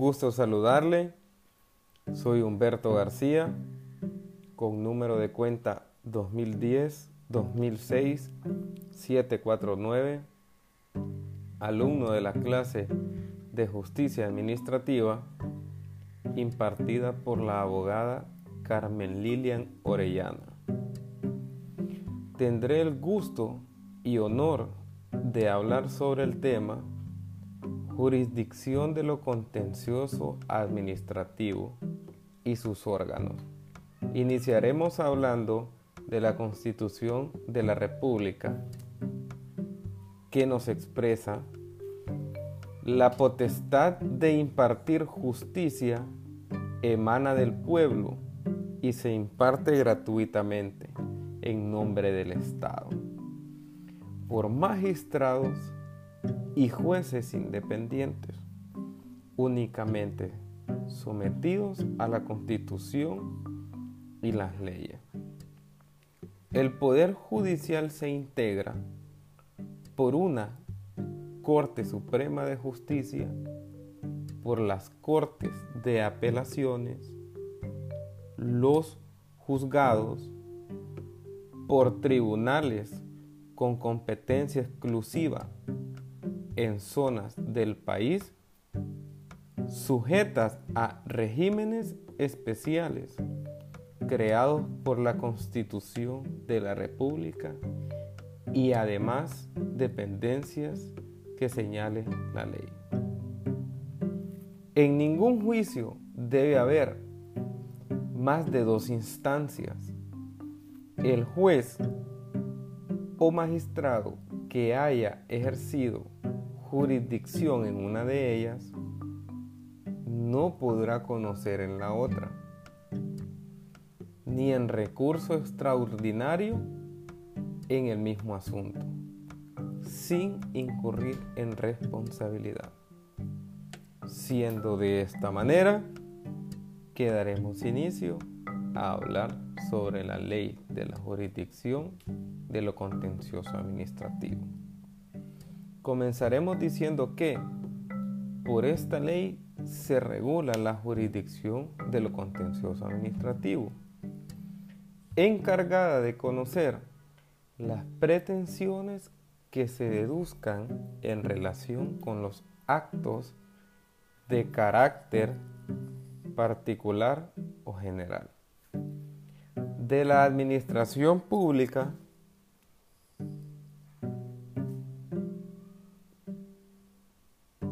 gusto saludarle. Soy Humberto García, con número de cuenta 2010-2006-749, alumno de la clase de Justicia Administrativa impartida por la abogada Carmen Lilian Orellana. Tendré el gusto y honor de hablar sobre el tema jurisdicción de lo contencioso administrativo y sus órganos. Iniciaremos hablando de la Constitución de la República que nos expresa la potestad de impartir justicia emana del pueblo y se imparte gratuitamente en nombre del Estado por magistrados y jueces independientes, únicamente sometidos a la Constitución y las leyes. El Poder Judicial se integra por una Corte Suprema de Justicia, por las Cortes de Apelaciones, los juzgados, por tribunales con competencia exclusiva en zonas del país sujetas a regímenes especiales creados por la Constitución de la República y además dependencias que señale la ley. En ningún juicio debe haber más de dos instancias. El juez o magistrado que haya ejercido jurisdicción en una de ellas no podrá conocer en la otra, ni en recurso extraordinario en el mismo asunto, sin incurrir en responsabilidad. Siendo de esta manera que daremos inicio a hablar sobre la ley de la jurisdicción de lo contencioso administrativo. Comenzaremos diciendo que por esta ley se regula la jurisdicción de lo contencioso administrativo, encargada de conocer las pretensiones que se deduzcan en relación con los actos de carácter particular o general. De la administración pública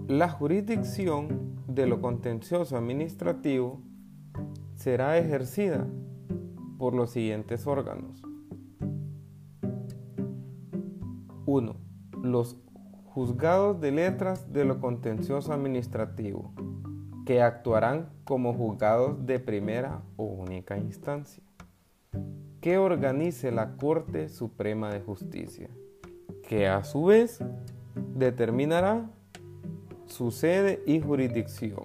La jurisdicción de lo contencioso administrativo será ejercida por los siguientes órganos. 1. Los juzgados de letras de lo contencioso administrativo, que actuarán como juzgados de primera o única instancia, que organice la Corte Suprema de Justicia, que a su vez determinará su sede y jurisdicción.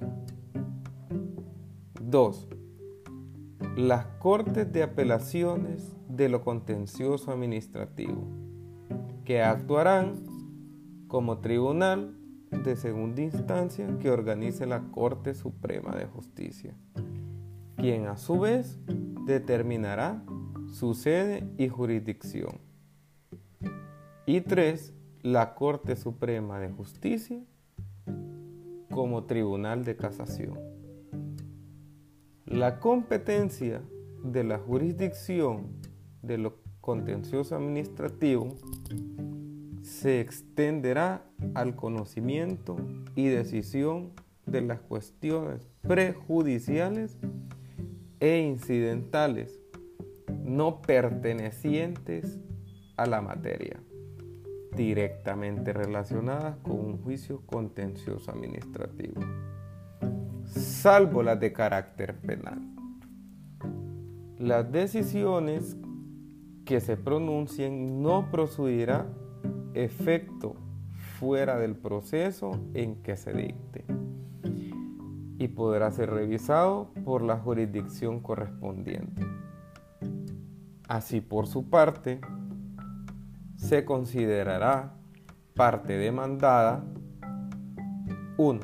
2. Las Cortes de Apelaciones de lo Contencioso Administrativo, que actuarán como tribunal de segunda instancia que organice la Corte Suprema de Justicia, quien a su vez determinará su sede y jurisdicción. Y 3. La Corte Suprema de Justicia como tribunal de casación. La competencia de la jurisdicción de lo contencioso administrativo se extenderá al conocimiento y decisión de las cuestiones prejudiciales e incidentales no pertenecientes a la materia directamente relacionadas con un juicio contencioso administrativo, salvo las de carácter penal. Las decisiones que se pronuncien no producirá efecto fuera del proceso en que se dicte y podrá ser revisado por la jurisdicción correspondiente. Así por su parte, se considerará parte demandada 1.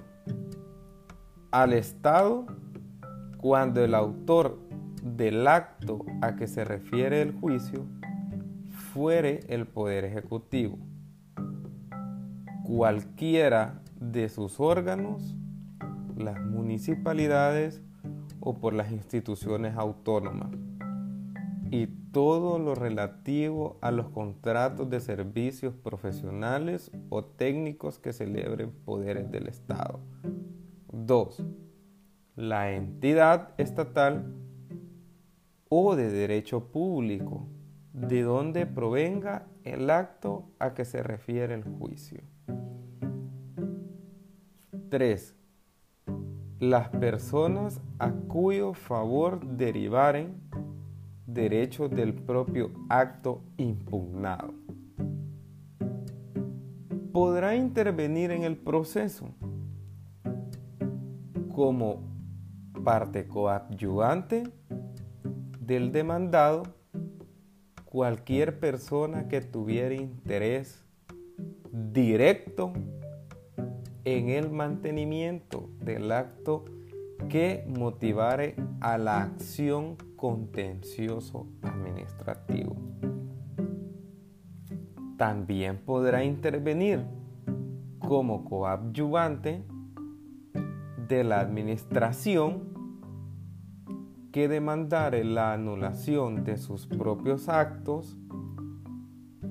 al Estado cuando el autor del acto a que se refiere el juicio fuere el Poder Ejecutivo, cualquiera de sus órganos, las municipalidades o por las instituciones autónomas, y todo lo relativo a los contratos de servicios profesionales o técnicos que celebren poderes del Estado. 2. La entidad estatal o de derecho público, de donde provenga el acto a que se refiere el juicio. 3. Las personas a cuyo favor derivaren derechos del propio acto impugnado. Podrá intervenir en el proceso como parte coadyuvante del demandado cualquier persona que tuviera interés directo en el mantenimiento del acto que motivare a la acción contencioso administrativo. También podrá intervenir como coadyuvante de la administración que demandare la anulación de sus propios actos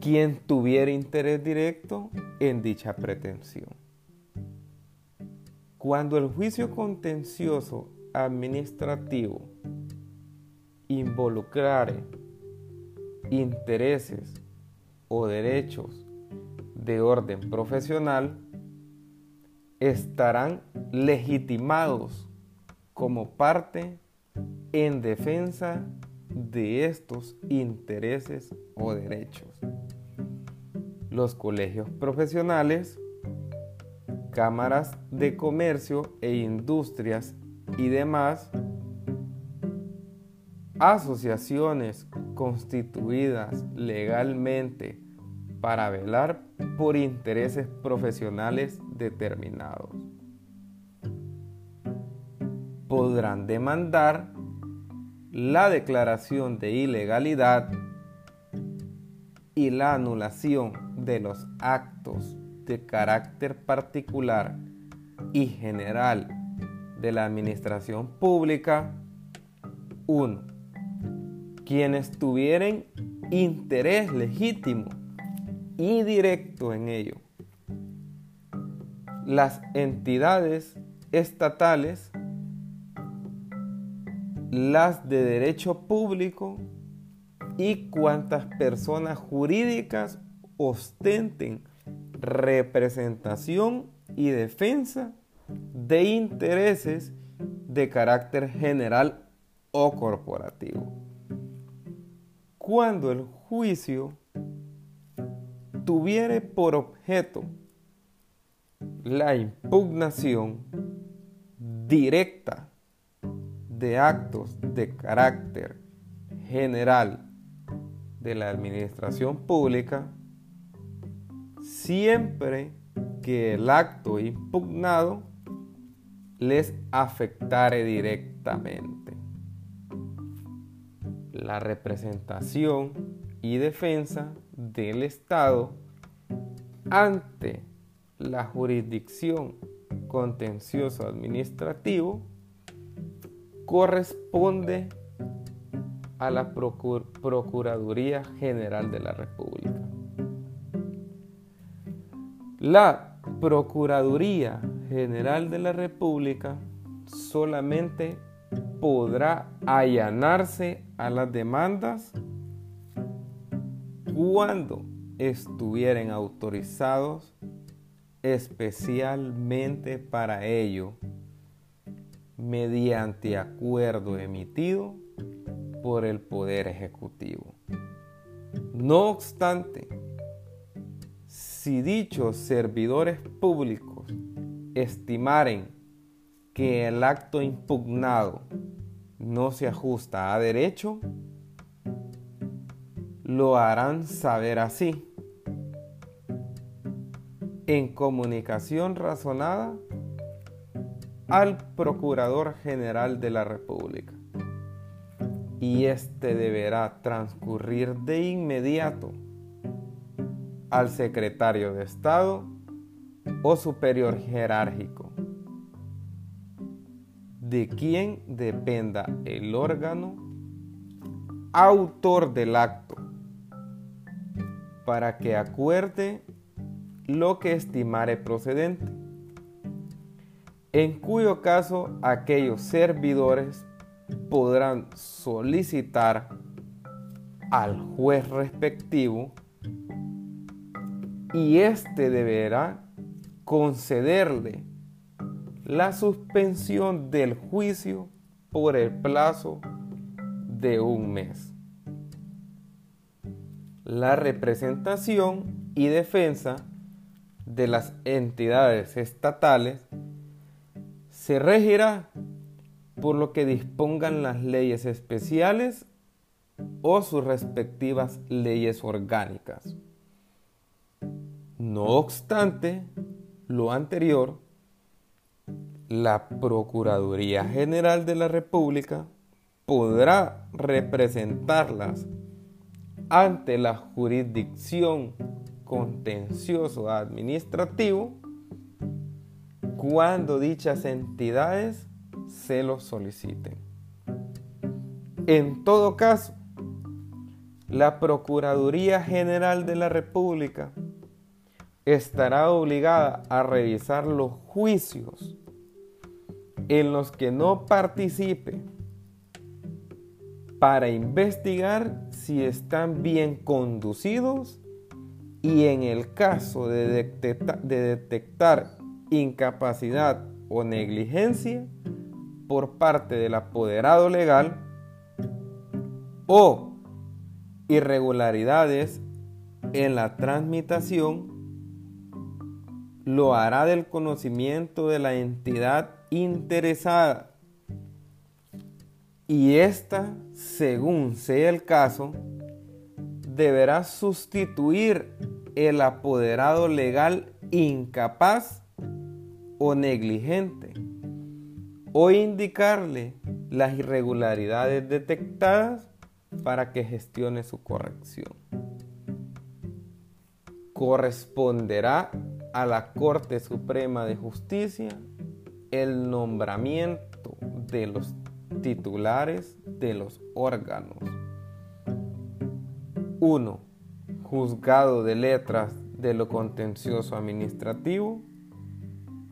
quien tuviera interés directo en dicha pretensión. Cuando el juicio contencioso administrativo involucrare intereses o derechos de orden profesional, estarán legitimados como parte en defensa de estos intereses o derechos. Los colegios profesionales, cámaras de comercio e industrias y demás asociaciones constituidas legalmente para velar por intereses profesionales determinados. Podrán demandar la declaración de ilegalidad y la anulación de los actos de carácter particular y general de la administración pública. 1. Quienes tuvieran interés legítimo y directo en ello. Las entidades estatales las de derecho público y cuantas personas jurídicas ostenten representación y defensa de intereses de carácter general o corporativo. Cuando el juicio tuviere por objeto la impugnación directa de actos de carácter general de la administración pública, siempre que el acto impugnado les afectare directamente. La representación y defensa del Estado ante la jurisdicción contencioso administrativo corresponde a la Procuraduría General de la República. La Procuraduría General de la República solamente podrá allanarse a las demandas cuando estuvieran autorizados especialmente para ello mediante acuerdo emitido por el Poder Ejecutivo. No obstante, si dichos servidores públicos estimaren que el acto impugnado no se ajusta a derecho, lo harán saber así. En comunicación razonada al Procurador General de la República y éste deberá transcurrir de inmediato al secretario de Estado o superior jerárquico, de quien dependa el órgano autor del acto, para que acuerde lo que estimare procedente, en cuyo caso aquellos servidores podrán solicitar al juez respectivo y éste deberá concederle la suspensión del juicio por el plazo de un mes. La representación y defensa de las entidades estatales se regirá por lo que dispongan las leyes especiales o sus respectivas leyes orgánicas. No obstante lo anterior, la Procuraduría General de la República podrá representarlas ante la jurisdicción contencioso administrativo cuando dichas entidades se lo soliciten. En todo caso, la Procuraduría General de la República estará obligada a revisar los juicios en los que no participe para investigar si están bien conducidos y en el caso de, detectar incapacidad o negligencia por parte del apoderado legal o irregularidades en la transmitación, lo hará del conocimiento de la entidad interesada y ésta, según sea el caso, deberá sustituir el apoderado legal incapaz o negligente o indicarle las irregularidades detectadas para que gestione su corrección. Corresponderá a la Corte Suprema de Justicia el nombramiento de los titulares de los órganos. 1. Juzgado de letras de lo contencioso administrativo.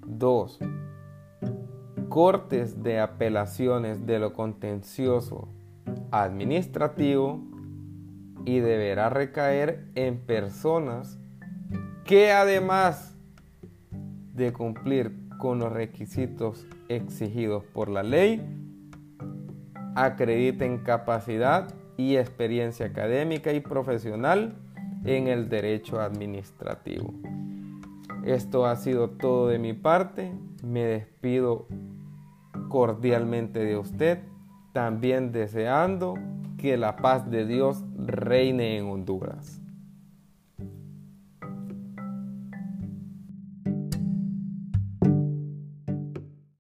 2. Cortes de apelaciones de lo contencioso administrativo y deberá recaer en personas que además de cumplir con los requisitos exigidos por la ley, acrediten capacidad y experiencia académica y profesional en el derecho administrativo. Esto ha sido todo de mi parte. Me despido cordialmente de usted, también deseando que la paz de Dios reine en Honduras.